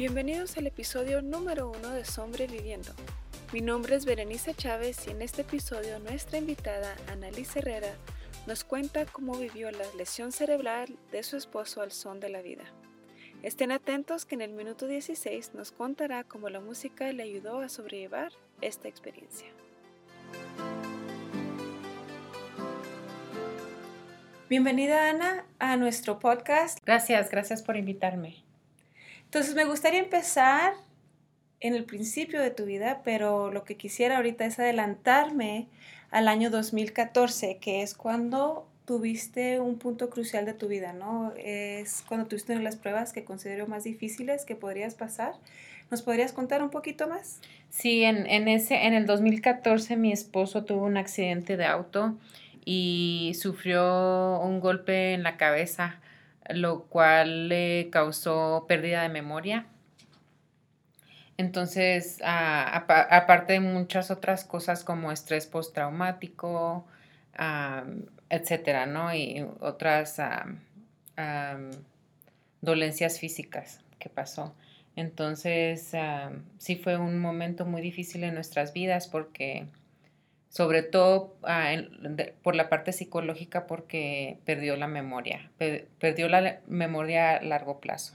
Bienvenidos al episodio número uno de Sobreviviendo. Mi nombre es Berenice Chávez y en este episodio nuestra invitada, Annalise Herrera, nos cuenta cómo vivió la lesión cerebral de su esposo al son de la vida. Estén atentos que en el minuto 16 nos contará cómo la música le ayudó a sobrellevar esta experiencia. Bienvenida Ana a nuestro podcast. Gracias, gracias por invitarme. Entonces me gustaría empezar en el principio de tu vida, pero lo que quisiera ahorita es adelantarme al año 2014, que es cuando tuviste un punto crucial de tu vida, ¿no? Es cuando tuviste las pruebas que considero más difíciles que podrías pasar. ¿Nos podrías contar un poquito más? Sí, en, en, ese, en el 2014 mi esposo tuvo un accidente de auto y sufrió un golpe en la cabeza, lo cual le causó pérdida de memoria. Entonces, aparte de muchas otras cosas como estrés postraumático, etcétera, ¿no? Y otras dolencias físicas que pasó. Entonces, sí fue un momento muy difícil en nuestras vidas porque sobre todo ah, por la parte psicológica porque perdió la memoria, perdió la memoria a largo plazo.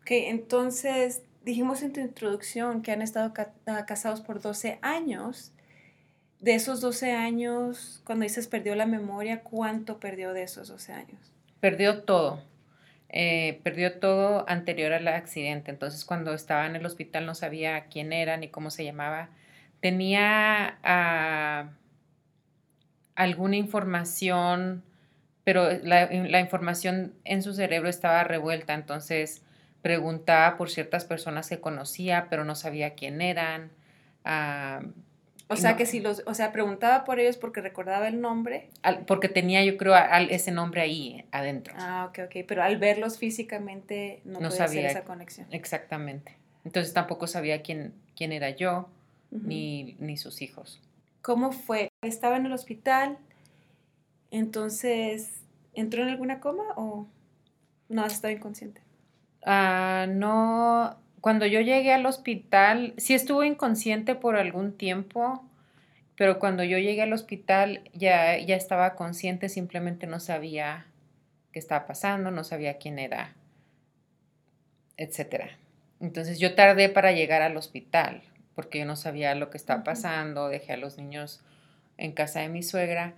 Ok, entonces dijimos en tu introducción que han estado ah, casados por 12 años. De esos 12 años, cuando dices perdió la memoria, ¿cuánto perdió de esos 12 años? Perdió todo. Eh, perdió todo anterior al accidente. Entonces, cuando estaba en el hospital no sabía quién era ni cómo se llamaba tenía ah, alguna información, pero la, información en su cerebro estaba revuelta, entonces preguntaba por ciertas personas que conocía, pero no sabía quién eran. Ah, o sea, que si los, o sea, preguntaba por ellos porque recordaba el nombre. porque tenía, yo creo, ese nombre ahí adentro. Ah, ok, ok. Pero al verlos físicamente no, podía sabía hacer esa conexión. Exactamente. Entonces tampoco sabía quién, quién era yo ni, ni sus hijos. ¿Cómo fue? Estaba en el hospital, entonces, ¿entró en alguna coma o no estaba inconsciente? Ah, no, cuando yo llegué al hospital, sí estuvo inconsciente por algún tiempo, pero cuando yo llegué al hospital ya, ya estaba consciente, simplemente no sabía qué estaba pasando, no sabía quién era, etcétera. Entonces yo tardé para llegar al hospital porque yo no sabía lo que estaba pasando, dejé a los niños en casa de mi suegra.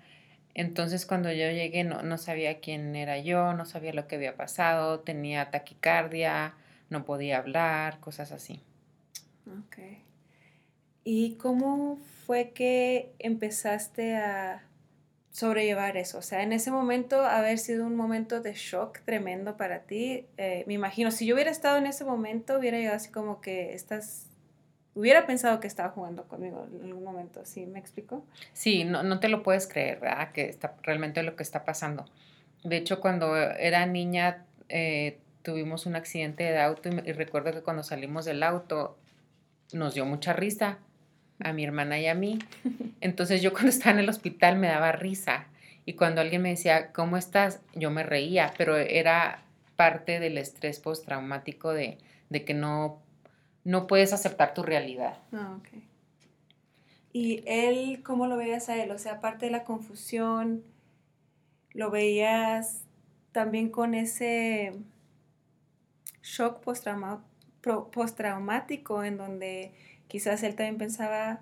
Entonces cuando yo llegué no, no sabía quién era yo, no sabía lo que había pasado, tenía taquicardia, no podía hablar, cosas así. Ok. ¿Y cómo fue que empezaste a sobrellevar eso? O sea, en ese momento, haber sido un momento de shock tremendo para ti, eh, me imagino, si yo hubiera estado en ese momento, hubiera llegado así como que estás hubiera pensado que estaba jugando conmigo en algún momento, ¿sí me explico? Sí, no, no te lo puedes creer, ¿verdad? Que está realmente lo que está pasando. De hecho, cuando era niña eh, tuvimos un accidente de auto y, recuerdo que cuando salimos del auto nos dio mucha risa a mi hermana y a mí. Entonces yo cuando estaba en el hospital me daba risa y cuando alguien me decía, ¿cómo estás? Yo me reía, pero era parte del estrés postraumático de, de que no no puedes aceptar tu realidad. Ah, ok. ¿Y él, cómo lo veías a él? O sea, aparte de la confusión, ¿lo veías también con ese shock postraumático en donde quizás él también pensaba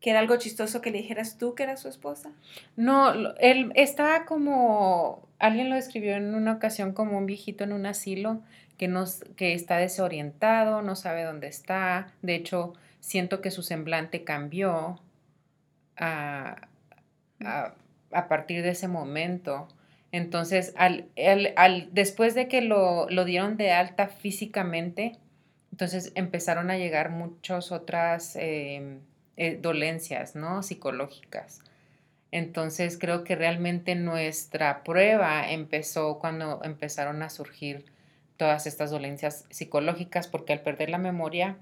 que era algo chistoso que le dijeras tú que era su esposa? No, él estaba como, alguien lo describió en una ocasión como un viejito en un asilo que, nos, que está desorientado, no sabe dónde está. De hecho, siento que su semblante cambió a, partir de ese momento. Entonces, al, al, después de que lo, dieron de alta físicamente, entonces empezaron a llegar muchas otras em, eh, dolencias, ¿no? Psicológicas. Entonces, creo que realmente nuestra prueba empezó cuando empezaron a surgir todas estas dolencias psicológicas, porque al perder la memoria,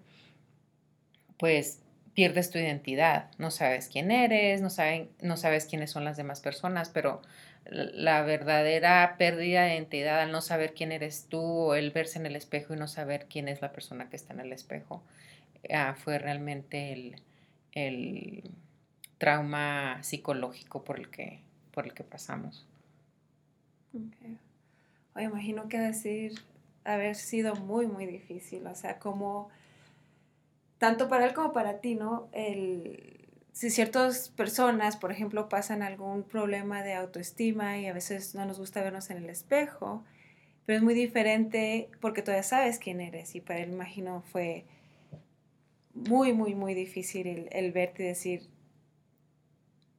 pues pierdes tu identidad, no sabes quién eres, no, saben, no sabes quiénes son las demás personas, pero la verdadera pérdida de identidad al no saber quién eres tú o el verse en el espejo y no saber quién es la persona que está en el espejo, ah, fue realmente el, el, trauma psicológico por el que, por el que pasamos. Okay. imagino que decir haber sido muy, muy difícil, o sea, como tanto para él como para ti, ¿no? El, si ciertas personas, por ejemplo, pasan algún problema de autoestima y a veces no nos gusta vernos en el espejo, pero es muy diferente porque todavía sabes quién eres y para él, imagino, fue muy, muy, muy difícil el, el verte y decir,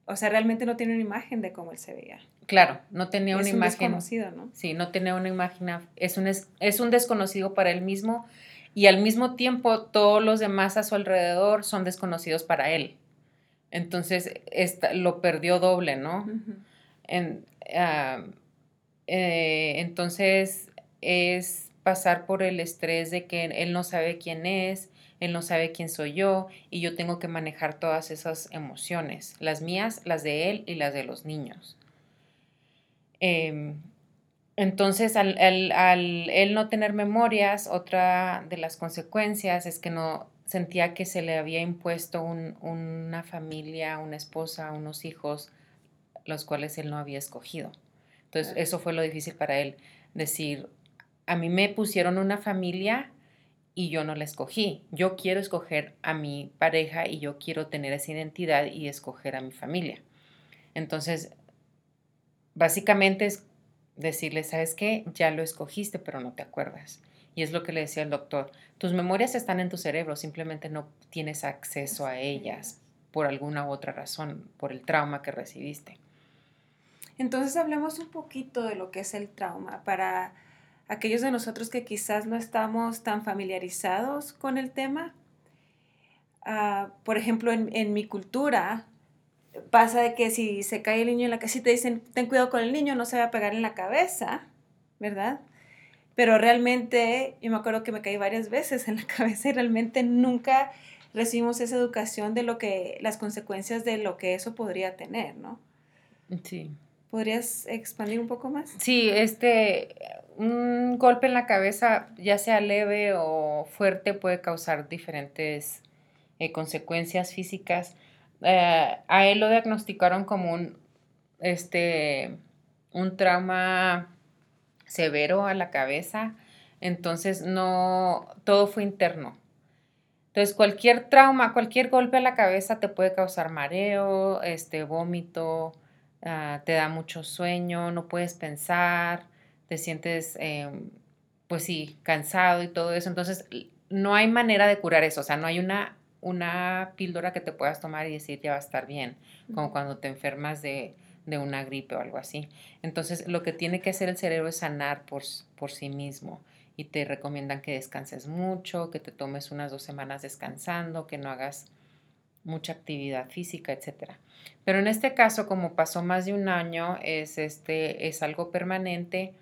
o sea, realmente no tiene una imagen de cómo él se veía. Claro, no tenía una imagen. Desconocido, ¿no? Sí, no tenía una imagen, es un, es un desconocido para él mismo y al mismo tiempo todos los demás a su alrededor son desconocidos para él. Entonces lo perdió doble, ¿no? Ah, eh, entonces es pasar por el estrés de que él no sabe quién es, él no sabe quién soy yo y yo tengo que manejar todas esas emociones, las mías, las de él y las de los niños. Em, entonces, al, él no tener memorias, otra de las consecuencias es que no sentía que se le había impuesto una familia, una esposa, unos hijos, los cuales él no había escogido. Entonces, eso fue lo difícil para él, decir, a mí me pusieron una familia y yo no la escogí. Yo quiero escoger a mi pareja y yo quiero tener esa identidad y escoger a mi familia. Entonces, básicamente es decirle, ¿sabes qué? Ya lo escogiste, pero no te acuerdas. Y es lo que le decía el doctor, tus memorias están en tu cerebro, simplemente no tienes acceso a ellas por alguna u otra razón, por el trauma que recibiste. Entonces hablemos un poquito de lo que es el trauma para aquellos de nosotros que quizás no estamos tan familiarizados con el tema. Ah, por ejemplo, en, en, mi cultura, pasa de que si se cae el niño en la casita, dicen, ten cuidado con el niño, no se va a pegar en la cabeza, ¿verdad? Pero realmente, yo me acuerdo que me caí varias veces en la cabeza y realmente nunca recibimos esa educación de lo que, las consecuencias de lo que eso podría tener, ¿no? Sí. ¿Podrías expandir un poco más? Sí, este, un golpe en la cabeza, ya sea leve o fuerte, puede causar diferentes eh, consecuencias físicas. Eh, a él lo diagnosticaron como un, este, un trauma severo a la cabeza, entonces no, todo fue interno. Entonces cualquier trauma, cualquier golpe a la cabeza te puede causar mareo, este, vómito, ah, te da mucho sueño, no puedes pensar, te sientes, em, pues sí, cansado y todo eso. Entonces no hay manera de curar eso, o sea, no hay una una píldora que te puedas tomar y decir ya va a estar bien, como cuando te enfermas de, una gripe o algo así. Entonces, lo que tiene que hacer el cerebro es sanar por, por sí mismo y te recomiendan que descanses mucho, que te tomes unas dos semanas descansando, que no hagas mucha actividad física, etc. Pero en este caso, como pasó más de un año, es, este, es algo permanente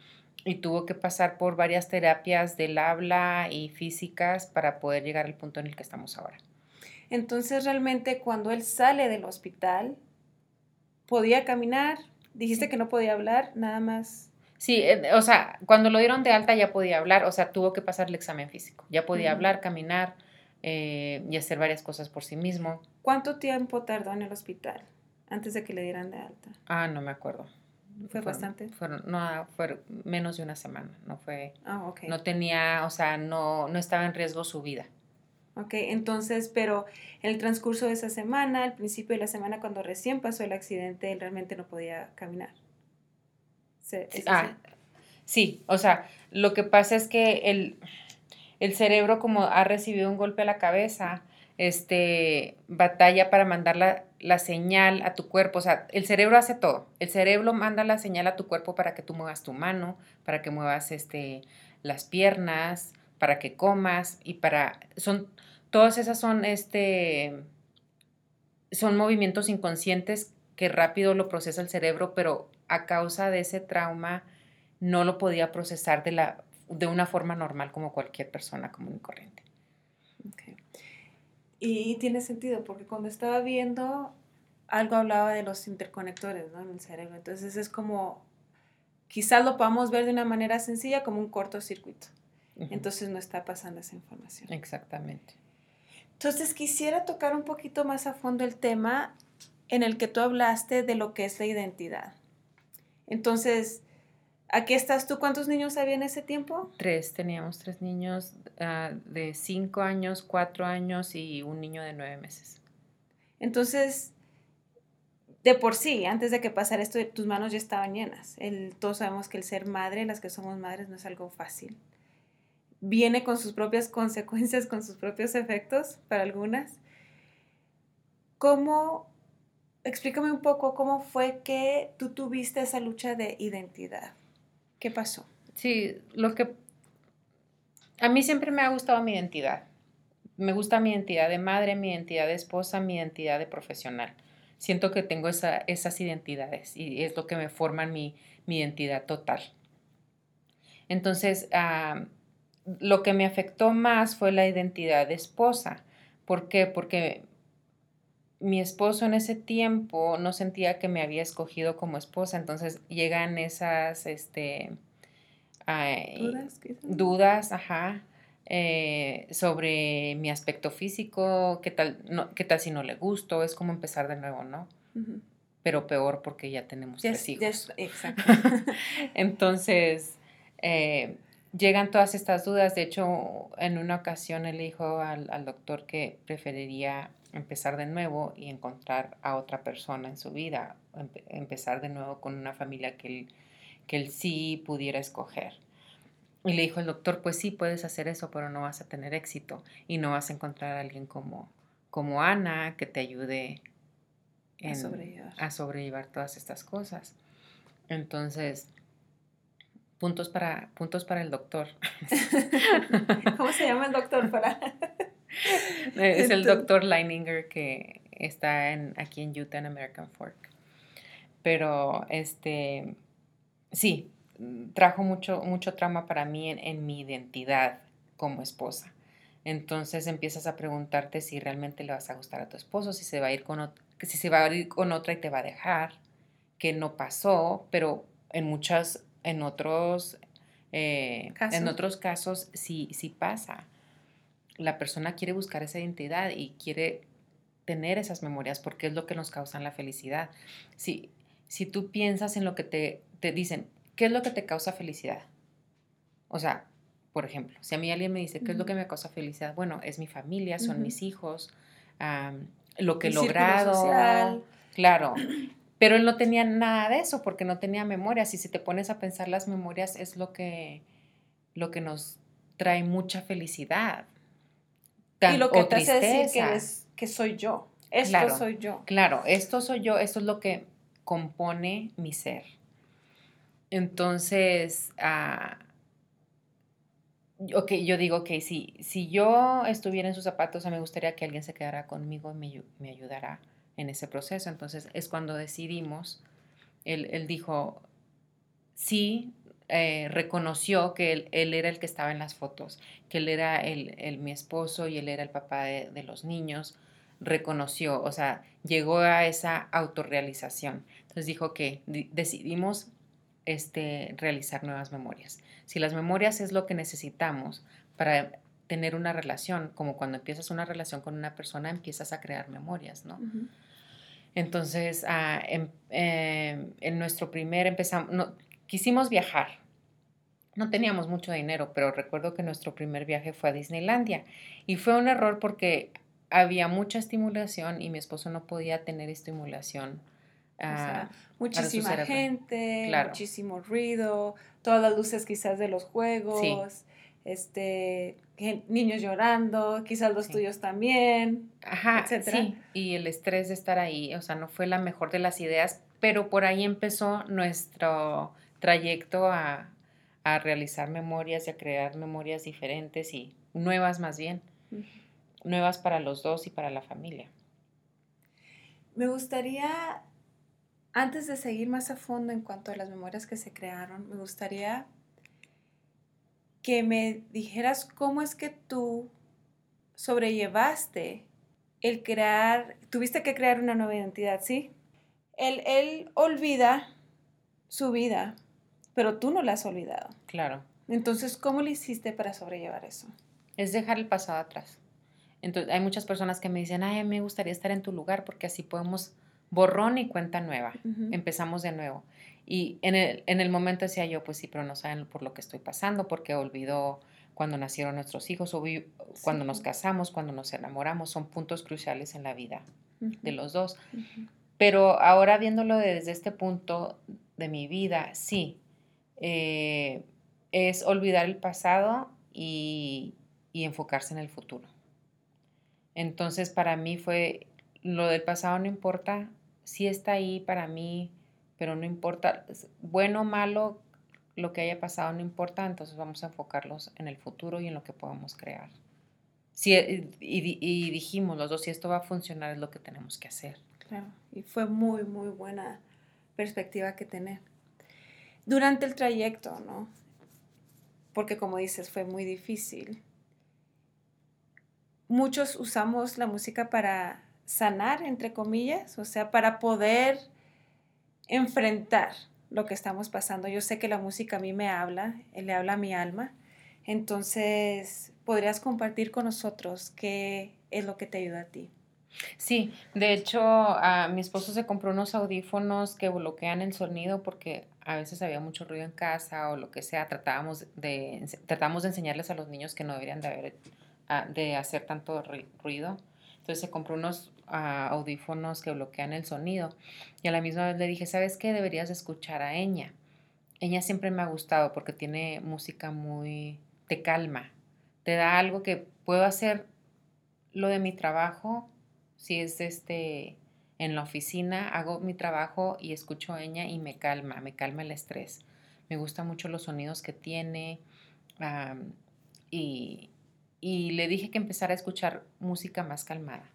y tuvo que pasar por varias terapias del habla y físicas para poder llegar al punto en el que estamos ahora. Entonces realmente cuando él sale del hospital, podía caminar, dijiste que no podía hablar, nada más. Sí, eh, o sea, cuando lo dieron de alta ya podía hablar, o sea, tuvo que pasar el examen físico, ya podía hablar, caminar eh, y hacer varias cosas por sí mismo. ¿Cuánto tiempo tardó en el hospital antes de que le dieran de alta? Ah, no me acuerdo. ¿Fue bastante? Fueron, no, fue menos de una semana, no fue... Ah, ok. No tenía, o sea, no, no estaba en riesgo su vida. ¿Ok? Entonces, pero en el transcurso de esa semana, al principio de la semana, cuando recién pasó el accidente, él realmente no podía caminar. Sí, ah, sí, o sea, lo que pasa es que el, el cerebro, como ha recibido un golpe a la cabeza, este, batalla para mandar la, la, señal a tu cuerpo. O sea, el cerebro hace todo. El cerebro manda la señal a tu cuerpo para que tú muevas tu mano, para que muevas este, las piernas, para que comas y para... Son, todas esas son, este, son movimientos inconscientes que rápido lo procesa el cerebro, pero a causa de ese trauma no lo podía procesar de, la, de una forma normal como cualquier persona común y corriente. Y tiene sentido, porque cuando estaba viendo, algo hablaba de los interconectores, ¿no? En el cerebro. Entonces es como, quizás lo podamos ver de una manera sencilla como un cortocircuito. Entonces no está pasando esa información. Exactamente. Entonces quisiera tocar un poquito más a fondo el tema en el que tú hablaste de lo que es la identidad. Entonces, aquí estás tú. ¿Cuántos niños había en ese tiempo? Tres, teníamos tres niños ah, de cinco años, cuatro años y un niño de nueve meses. Entonces, de por sí, antes de que pasara esto, tus manos ya estaban llenas. El, todos sabemos que el ser madre, las que somos madres, no es algo fácil viene con sus propias consecuencias, con sus propios efectos para algunas. ¿Cómo, explícame un poco cómo fue que tú tuviste esa lucha de identidad? ¿Qué pasó? Sí, lo que... A mí siempre me ha gustado mi identidad. Me gusta mi identidad de madre, mi identidad de esposa, mi identidad de profesional. Siento que tengo esas identidades y es lo que me forman mi, identidad total. Entonces, ah, lo que me afectó más fue la identidad de esposa. ¿Por qué? Porque mi esposo en ese tiempo no sentía que me había escogido como esposa, entonces llegan esas este, dudas, dudas, ajá, eh, sobre mi aspecto físico, qué tal, no, qué tal si no le gusto, es como empezar de nuevo, ¿no? Pero peor porque ya tenemos tres hijos. exacto. entonces, eh, llegan todas estas dudas. De hecho, en una ocasión él dijo al, doctor que preferiría empezar de nuevo y encontrar a otra persona en su vida, empezar de nuevo con una familia que él, que él sí pudiera escoger. Y le dijo el doctor, pues sí, puedes hacer eso, pero no vas a tener éxito y no vas a encontrar a alguien como, como Ana que te ayude a, sobrellevar. a sobrellevar todas estas cosas. Entonces, puntos para, puntos para el doctor. ¿Cómo se llama el doctor para? es el doctor Leininger que está en, aquí en Utah, en American Fork. Pero este, sí, trajo mucho, mucho trauma para mí en, mi identidad como esposa. Entonces empiezas a preguntarte si realmente le vas a gustar a tu esposo, si se va a ir con, si se va a ir con otra y te va a dejar, que no pasó, pero en muchas en otros, eh, en otros casos sí, sí pasa. La persona quiere buscar esa identidad y quiere tener esas memorias porque es lo que nos causa la felicidad. Si, si tú piensas en lo que te, te dicen, ¿qué es lo que te causa felicidad? O sea, por ejemplo, si a mí alguien me dice, ¿qué es lo que me causa felicidad? Bueno, es mi familia, son mis hijos, lo que he logrado. Claro, pero él no tenía nada de eso porque no tenía memorias. Y si te pones a pensar, las memorias es lo que, lo que nos trae mucha felicidad. y lo que te hace decir que, es, que soy yo. Esto soy yo. Claro, esto soy yo, esto es lo que compone mi ser. Entonces, uh, ok, yo digo, ok, si, si yo estuviera en sus zapatos, me gustaría que alguien se quedara conmigo y me, me ayudara en ese proceso. Entonces es cuando decidimos, él, dijo, sí, eh, reconoció que él, era el que estaba en las fotos, que él era el, mi esposo y él era el papá de, los niños, reconoció, o sea, llegó a esa autorrealización. Entonces dijo que decidimos este, realizar nuevas memorias. Si las memorias es lo que necesitamos para tener una relación, como cuando empiezas una relación con una persona, empiezas a crear memorias, ¿no? Entonces, ah, em, em, en, nuestro primer empezamos, no, quisimos viajar. No teníamos mucho dinero, pero recuerdo que nuestro primer viaje fue a Disneylandia y fue un error porque había mucha estimulación y mi esposo no podía tener estimulación. Ah, muchísima gente, muchísimo ruido, todas las luces quizás de los juegos este, niños llorando, quizás los tuyos también, Ajá, Sí, y el estrés de estar ahí, o sea, no fue la mejor de las ideas, pero por ahí empezó nuestro trayecto a, realizar memorias y a crear memorias diferentes y nuevas más bien, nuevas para los dos y para la familia. Me gustaría, antes de seguir más a fondo en cuanto a las memorias que se crearon, me gustaría que me dijeras cómo es que tú sobrellevaste el crear, tuviste que crear una nueva identidad, ¿sí? Él, él olvida su vida, pero tú no la has olvidado. Claro. Entonces, ¿cómo le hiciste para sobrellevar eso? Es dejar el pasado atrás. Entonces, hay muchas personas que me dicen, ay, me gustaría estar en tu lugar porque así podemos borrón y cuenta nueva. Empezamos de nuevo. Y en el, en el momento decía yo, pues sí, pero no saben por lo que estoy pasando, porque olvidó cuando nacieron nuestros hijos, o cuando nos casamos, cuando nos enamoramos, son puntos cruciales en la vida de los dos. Pero ahora viéndolo desde este punto de mi vida, sí, eh, es olvidar el pasado y, y enfocarse en el futuro. Entonces, para mí fue, lo del pasado no importa, sí está ahí para mí, pero no importa, bueno o malo, lo que haya pasado no importa, entonces vamos a enfocarlos en el futuro y en lo que podemos crear. Sí, y, y, dijimos los dos, si esto va a funcionar es lo que tenemos que hacer. Claro, y fue muy, muy buena perspectiva que tener. Durante el trayecto, ¿no? Porque como dices, fue muy difícil muchos usamos la música para sanar, entre comillas, o sea, para poder enfrentar lo que estamos pasando. Yo sé que la música a mí me habla, le habla a mi alma. Entonces, ¿podrías compartir con nosotros qué es lo que te ayuda a ti? Sí, de hecho, a mi esposo se compró unos audífonos que bloquean el sonido porque a veces había mucho ruido en casa o lo que sea. Tratábamos de, tratábamos de enseñarles a los niños que no deberían de haber de hacer tanto ruido. Entonces se compró unos audífonos que bloquean el sonido. Y a la misma vez le dije, ¿sabes qué? Deberías escuchar a Eña. Eña siempre me ha gustado porque tiene música muy... te calma. Te da algo que puedo hacer lo de mi trabajo. Si es este en la oficina, hago mi trabajo y escucho Eña y me calma, me calma el estrés. Me gustan mucho los sonidos que tiene. y le dije que empezara a escuchar música más calmada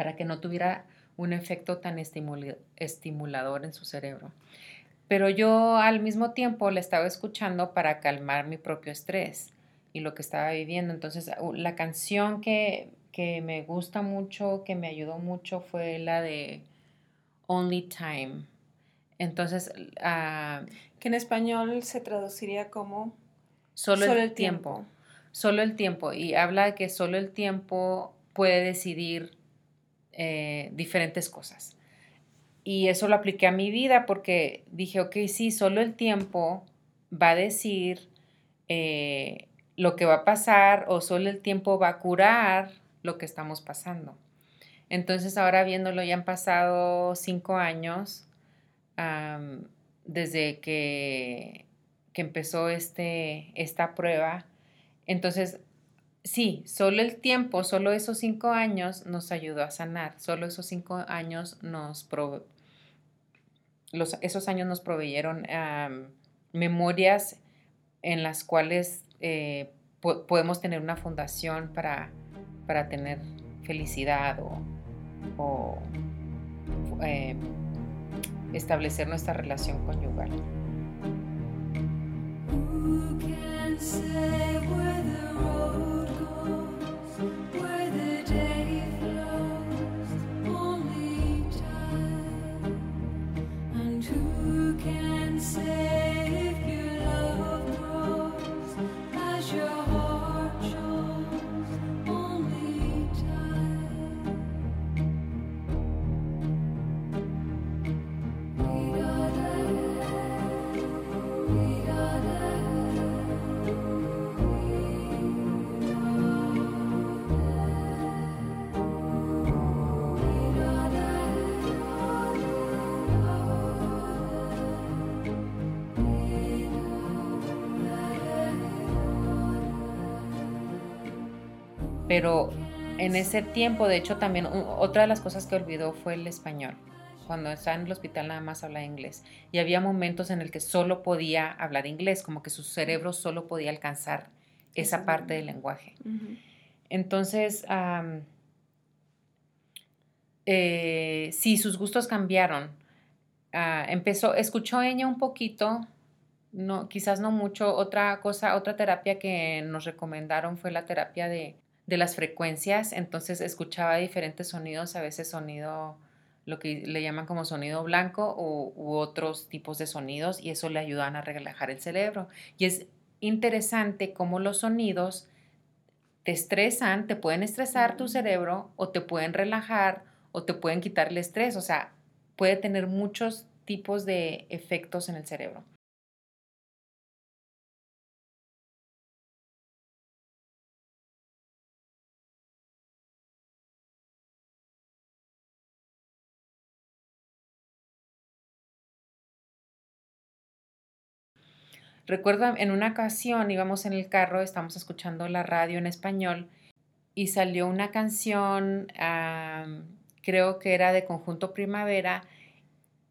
para que no tuviera un efecto tan estimulador en su cerebro. Pero yo al mismo tiempo le estaba escuchando para calmar mi propio estrés y lo que estaba viviendo. Entonces, la canción que, me gusta mucho, que me ayudó mucho, fue la de Only Time. Entonces, ah, que en español se traduciría como solo, el, tiempo solo el tiempo y habla de que solo el tiempo puede decidir eh, diferentes cosas. Y eso lo apliqué a mi vida porque dije, ok, sí, solo el tiempo va a decir eh, lo que va a pasar o solo el tiempo va a curar lo que estamos pasando. Entonces ahora viéndolo, ya han pasado cinco años desde que, que empezó este, esta prueba entonces, sí, solo el tiempo, solo esos cinco años nos ayudó a sanar, solo esos cinco años nos los, esos años nos proveyeron memorias en las cuales eh, podemos tener una fundación para, para tener felicidad o, eh, establecer nuestra relación conyugal. Pero en ese tiempo, de hecho, también otra de las cosas que olvidó fue el español. Cuando estaba en el hospital nada más hablaba inglés. Y había momentos en el que solo podía hablar inglés, como que su cerebro solo podía alcanzar esa parte del lenguaje. Entonces, eh, sí, sus gustos cambiaron. Ah, empezó, escuchó ella un poquito, no, quizás no mucho. Otra cosa, otra terapia que nos recomendaron fue la terapia de de las frecuencias, entonces escuchaba diferentes sonidos, a veces sonido, lo que le llaman como sonido blanco o, u otros tipos de sonidos y eso le ayudan a relajar el cerebro. Y es interesante cómo los sonidos te estresan, te pueden estresar tu cerebro o te pueden relajar o te pueden quitar el estrés, o sea, puede tener muchos tipos de efectos en el cerebro. Recuerdo en una ocasión íbamos en el carro, estábamos escuchando la radio en español y salió una canción, creo que era de Conjunto Primavera,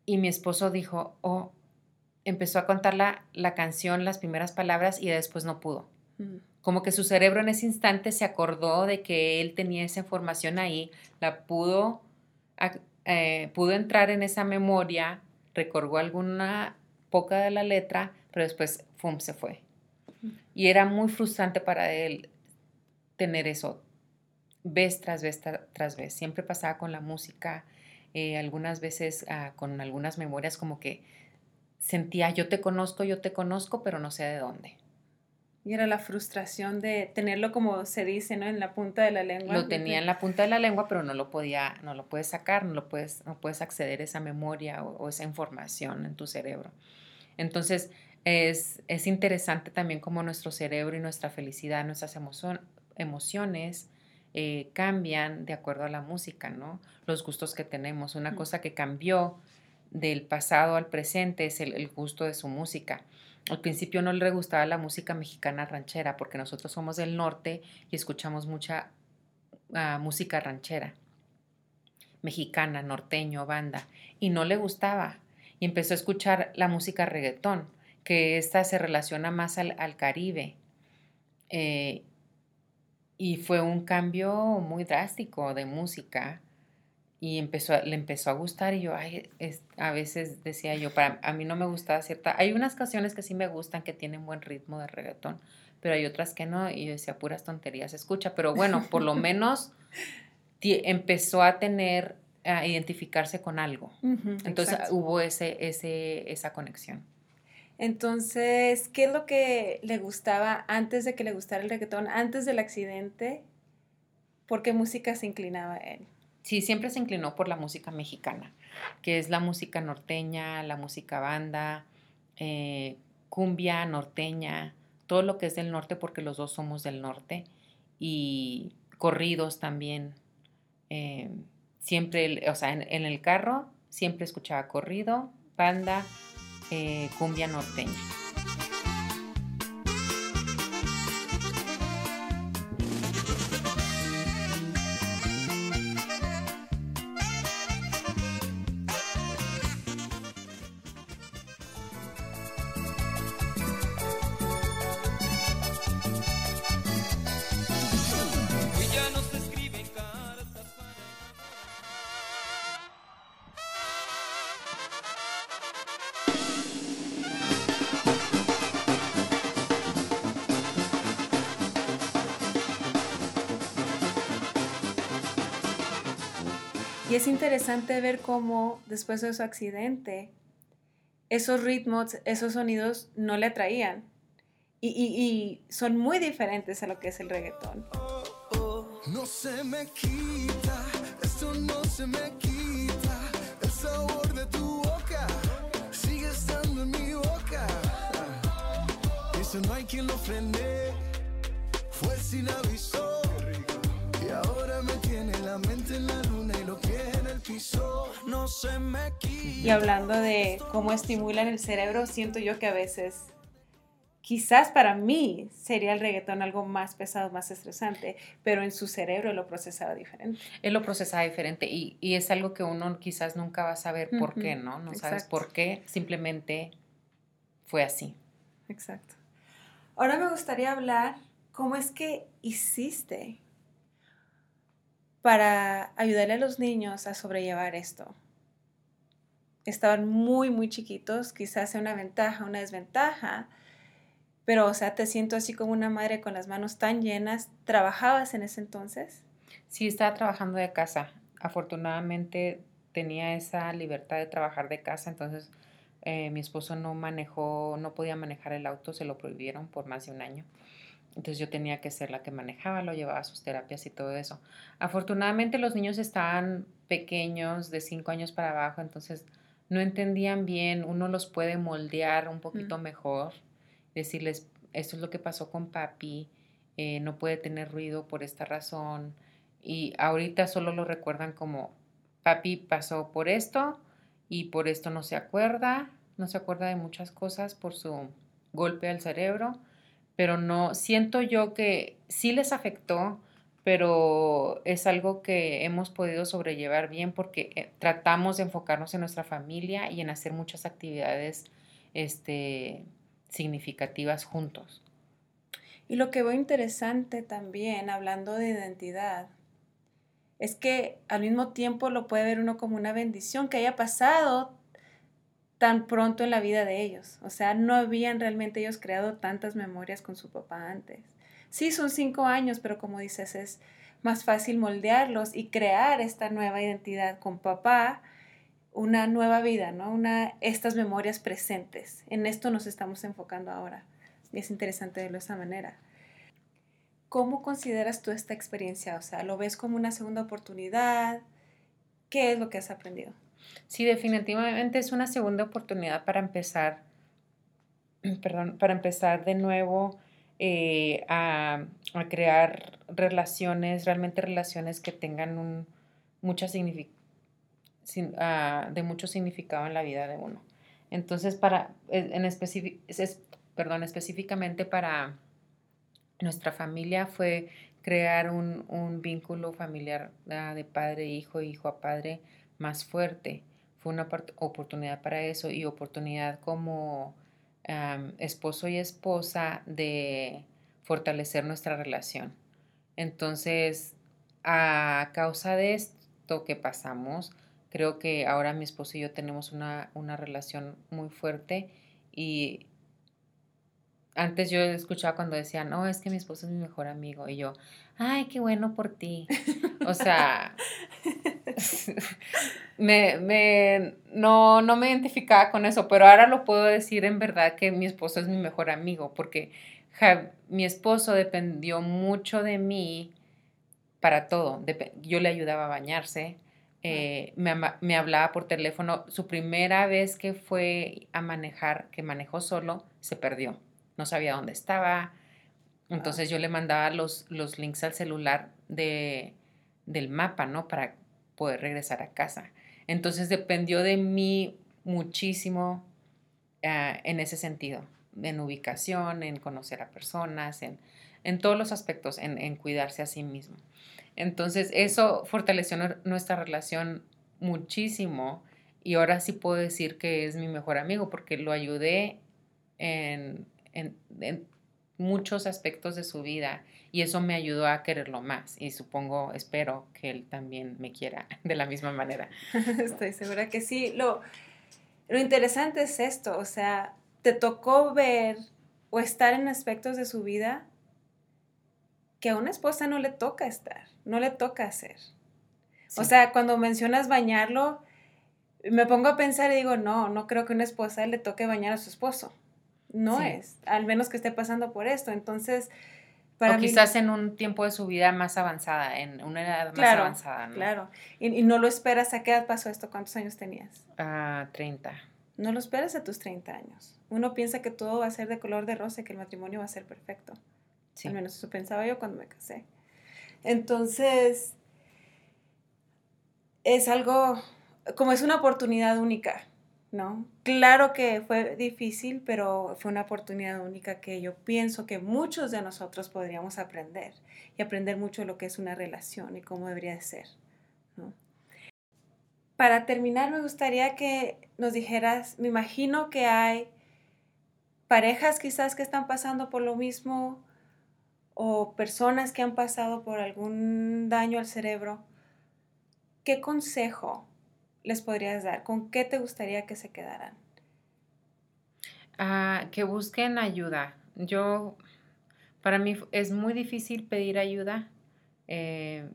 y mi esposo dijo, oh, empezó a contar la, la canción, las primeras palabras y después no pudo. Mm. Como que su cerebro en ese instante se acordó de que él tenía esa información ahí, la pudo, eh, pudo entrar en esa memoria, recordó alguna poca de la letra, pero después ¡fum! se fue. Y era muy frustrante para él tener eso, vez tras vez tras vez. Siempre pasaba con la música, eh, algunas veces ah, con algunas memorias como que sentía, yo te conozco, yo te conozco, pero no sé de dónde. Y era la frustración de tenerlo como se dice, ¿no? En la punta de la lengua. Lo tenía en la punta de la lengua, pero no lo podía, no lo puedes sacar, no lo puedes, no puedes acceder a esa memoria o esa información en tu cerebro. Entonces, es, interesante también cómo nuestro cerebro y nuestra felicidad, nuestras emociones eh, cambian de acuerdo a la música, ¿no? Los gustos que tenemos. Una cosa que cambió del pasado al presente es el, gusto de su música. Al principio no le gustaba la música mexicana ranchera porque nosotros somos del norte y escuchamos mucha ah, música ranchera, mexicana, norteño, banda, y no le gustaba. Y empezó a escuchar la música reggaetón que esta se relaciona más al, Caribe. Eh, y fue un cambio muy drástico de música y empezó, le empezó a gustar y yo a veces decía yo, para, a mí no me gustaba cierta, hay unas canciones que sí me gustan que tienen buen ritmo de reggaetón, pero hay otras que no y yo decía puras tonterías, escucha, pero bueno, por lo menos empezó a tener, a identificarse con algo. Entonces hubo ese, ese, esa conexión. Entonces, ¿qué es lo que le gustaba antes de que le gustara el reggaetón, antes del accidente? ¿Por qué música se inclinaba él? Sí, siempre se inclinó por la música mexicana, que es la música norteña, la música banda, eh, cumbia, norteña, todo lo que es del norte, porque los dos somos del norte, y corridos también. Eh, siempre, o sea, en el carro siempre escuchaba corrido, banda, eh, cumbia norteña. Interesante ver cómo después de su accidente, esos ritmos, esos sonidos no le atraían. Y, son muy diferentes a lo que es el reggaetón. no se me quita, esto no se me quita, el sabor de tu boca sigue estando en mi boca. Eso no hay quien lo frene, fue sin aviso. Y ahora me tiene la mente en la luna y hablando de cómo estimulan el cerebro, siento yo que a veces quizás para mí sería el reggaetón algo más pesado, más estresante, pero en su cerebro lo procesaba diferente. Él lo procesaba diferente y, y es algo que uno quizás nunca va a saber por qué, ¿no? No sabes por qué, simplemente fue así. Exacto. Ahora me gustaría hablar cómo es que hiciste para ayudarle a los niños a sobrellevar esto. Estaban muy, muy chiquitos, quizás sea una ventaja, una desventaja, pero, o sea, te siento así como una madre con las manos tan llenas. ¿Trabajabas en ese entonces? Sí, estaba trabajando de casa. Afortunadamente tenía esa libertad de trabajar de casa, entonces eh, mi esposo no manejó, no podía manejar el auto, se lo prohibieron por más de un año. Entonces yo tenía que ser la que manejaba, lo llevaba a sus terapias y todo eso. Afortunadamente los niños estaban pequeños, de cinco años para abajo, entonces no entendían bien, uno los puede moldear un poquito mejor, decirles, esto es lo que pasó con papi, eh, no puede tener ruido por esta razón, y ahorita solo lo recuerdan como, papi pasó por esto y por esto no se acuerda, no se acuerda de muchas cosas por su golpe al cerebro, pero no, siento yo que sí les afectó, pero es algo que hemos podido sobrellevar bien porque eh, tratamos de enfocarnos en nuestra familia y en hacer muchas actividades este, significativas juntos. Y lo que veo interesante también, hablando de identidad, es que al mismo tiempo lo puede ver uno como una bendición que haya pasado tan pronto en la vida de ellos. O sea, no habían realmente ellos creado tantas memorias con su papá antes. Sí, son cinco años, pero como dices, es más fácil moldearlos y crear esta nueva identidad con papá, una nueva vida, ¿no? Una, estas memorias presentes. En esto nos estamos enfocando ahora. Y es interesante verlo de esa manera. ¿Cómo consideras tú esta experiencia? O sea, ¿lo ves como una segunda oportunidad? ¿Qué es lo que has aprendido? Sí, definitivamente es una segunda oportunidad para empezar, perdón, para empezar de nuevo eh, a, crear relaciones, realmente relaciones que tengan un, mucha ah, de mucho significado en la vida de uno. Entonces, para, en es, perdón, específicamente para nuestra familia fue crear un, vínculo familiar ah, de padre a hijo, hijo a padre más fuerte. Fue una oportunidad para eso y oportunidad como esposo y esposa de fortalecer nuestra relación. Entonces, a causa de esto que pasamos, creo que ahora mi esposo y yo tenemos una, una relación muy fuerte y antes yo escuchaba cuando decían, no, es que mi esposo es mi mejor amigo. Y yo, ay, qué bueno por ti. O sea, me, me, no, no me identificaba con eso, pero ahora lo puedo decir en verdad que mi esposo es mi mejor amigo, porque mi esposo dependió mucho de mí para todo. yo le ayudaba a bañarse, eh, me, me, hablaba por teléfono. Su primera vez que fue a manejar, que manejó solo, se perdió no sabía dónde estaba. Entonces yo le mandaba los, los links al celular de, del mapa, ¿no? Para poder regresar a casa. Entonces dependió de mí muchísimo ah, en ese sentido, en ubicación, en conocer a personas, en, en todos los aspectos, en, en, cuidarse a sí mismo. Entonces eso fortaleció nuestra relación muchísimo y ahora sí puedo decir que es mi mejor amigo porque lo ayudé en en, muchos aspectos de su vida y eso me ayudó a quererlo más y supongo, espero que él también me quiera de la misma manera. Estoy segura que sí. Lo, lo interesante es esto, o sea, te tocó ver o estar en aspectos de su vida que a una esposa no le toca estar, no le toca hacer. O sea, cuando mencionas bañarlo, me pongo a pensar y digo, no, no creo que una esposa le toque bañar a su esposo no es, al menos que esté pasando por esto. Entonces, para o quizás en un tiempo de su vida más avanzada, en una edad más avanzada. ¿no? Claro, y, no lo esperas. ¿A qué edad pasó esto? ¿Cuántos años tenías? A 30. No lo esperas a tus 30 años. Uno piensa que todo va a ser de color de rosa y que el matrimonio va a ser perfecto. Sí. Al menos eso pensaba yo cuando me casé. Entonces, es algo, como es una oportunidad única ¿no? Claro que fue difícil, pero fue una oportunidad única que yo pienso que muchos de nosotros podríamos aprender y aprender mucho lo que es una relación y cómo debería de ser, Para terminar, me gustaría que nos dijeras, me imagino que hay parejas quizás que están pasando por lo mismo o personas que han pasado por algún daño al cerebro. ¿Qué consejo les podrías dar? ¿Con qué te gustaría que se quedaran? Ah, que busquen ayuda. yo, para mí es muy difícil pedir ayuda. Eh,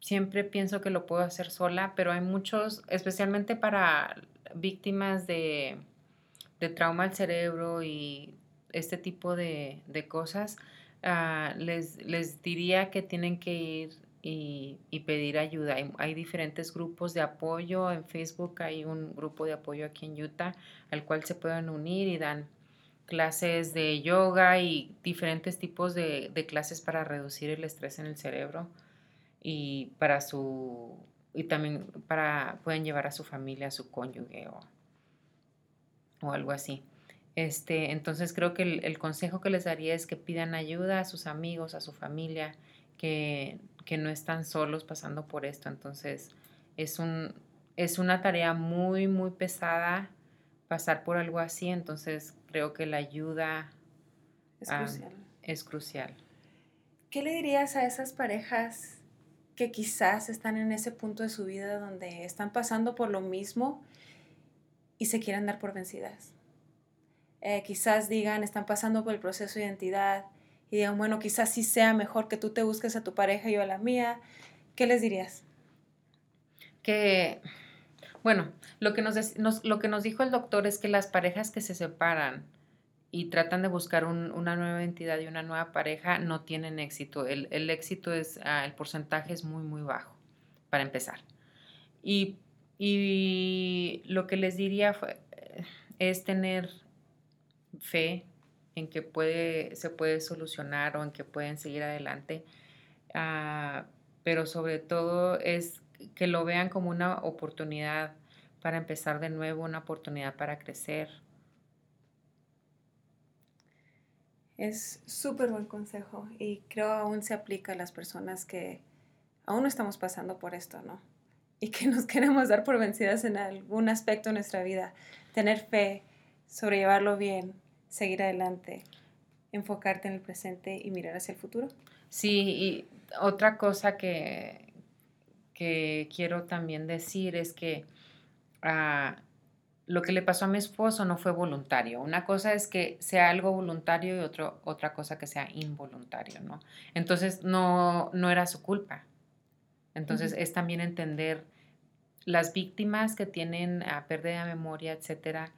siempre pienso que lo puedo hacer sola, pero hay muchos, especialmente para víctimas de, trauma al cerebro y este tipo de, cosas, ah, les, les, diría que tienen que ir y, pedir ayuda. Hay, diferentes grupos de apoyo. En Facebook hay un grupo de apoyo aquí en Utah al cual se pueden unir y dan clases de yoga y diferentes tipos de, clases para reducir el estrés en el cerebro y para su y también para pueden llevar a su familia, a su cónyuge o, o algo así. Este, entonces creo que el, el, consejo que les daría es que pidan ayuda a sus amigos, a su familia, que que no están solos pasando por esto. Entonces, es, un, es una tarea muy, muy pesada pasar por algo así. Entonces, creo que la ayuda es, crucial. es crucial. ¿Qué le dirías a esas parejas que quizás están en ese punto de su vida donde están pasando por lo mismo y se quieren dar por vencidas? Eh, quizás digan, están pasando por el proceso de identidad, y digan, bueno, quizás sí sea mejor que tú te busques a tu pareja y yo a la mía, ¿qué les dirías? Que, bueno, lo que nos, lo que nos dijo el doctor es que las parejas que se separan y tratan de buscar una nueva entidad y una nueva pareja no tienen éxito. El, éxito es, ah, el porcentaje es muy, muy bajo, para empezar. Y, y lo que les diría fue, es tener fe, en que puede, se puede solucionar o en que pueden seguir adelante. Ah, pero sobre todo es que lo vean como una oportunidad para empezar de nuevo, una oportunidad para crecer. Es súper buen consejo y creo aún se aplica a las personas que aún no estamos pasando por esto, ¿no? Y que nos queremos dar por vencidas en algún aspecto de nuestra vida. Tener fe, sobrellevarlo bien, seguir adelante, enfocarte en el presente y mirar hacia el futuro. Sí, y otra cosa que, que quiero también decir es que ah, lo que le pasó a mi esposo no fue voluntario. Una cosa es que sea algo voluntario y otro, otra cosa que sea involuntario, ¿no? Entonces no, no era su culpa. Entonces es también entender las víctimas que tienen a pérdida de memoria, etcétera,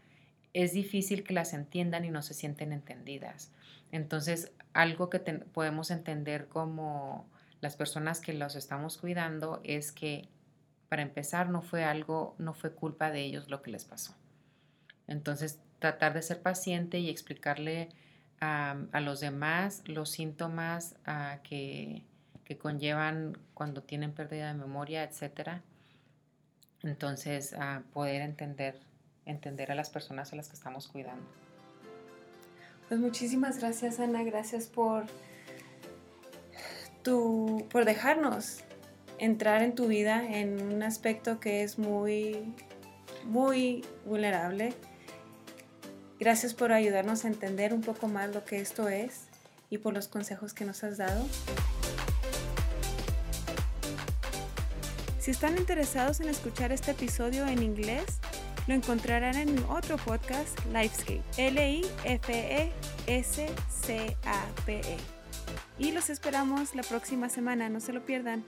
es difícil que las entiendan y no se sienten entendidas. Entonces, algo que podemos entender como las personas que los estamos cuidando es que, para empezar, no fue algo, no fue culpa de ellos lo que les pasó. Entonces, tratar de ser paciente y explicarle a, los demás los síntomas ah, que, conllevan cuando tienen pérdida de memoria, etc. Entonces, ah, poder entender entender a las personas a las que estamos cuidando. Pues muchísimas gracias Ana, gracias por tu, por dejarnos entrar en tu vida en un aspecto que es muy, muy vulnerable. Gracias por ayudarnos a entender un poco más lo que esto es y por los consejos que nos has dado. Si están interesados en escuchar este episodio en inglés, lo encontrarán en otro podcast, Lifescape. L-I-F-E-S-C-A-P-E. Y los esperamos la próxima semana, no se lo pierdan.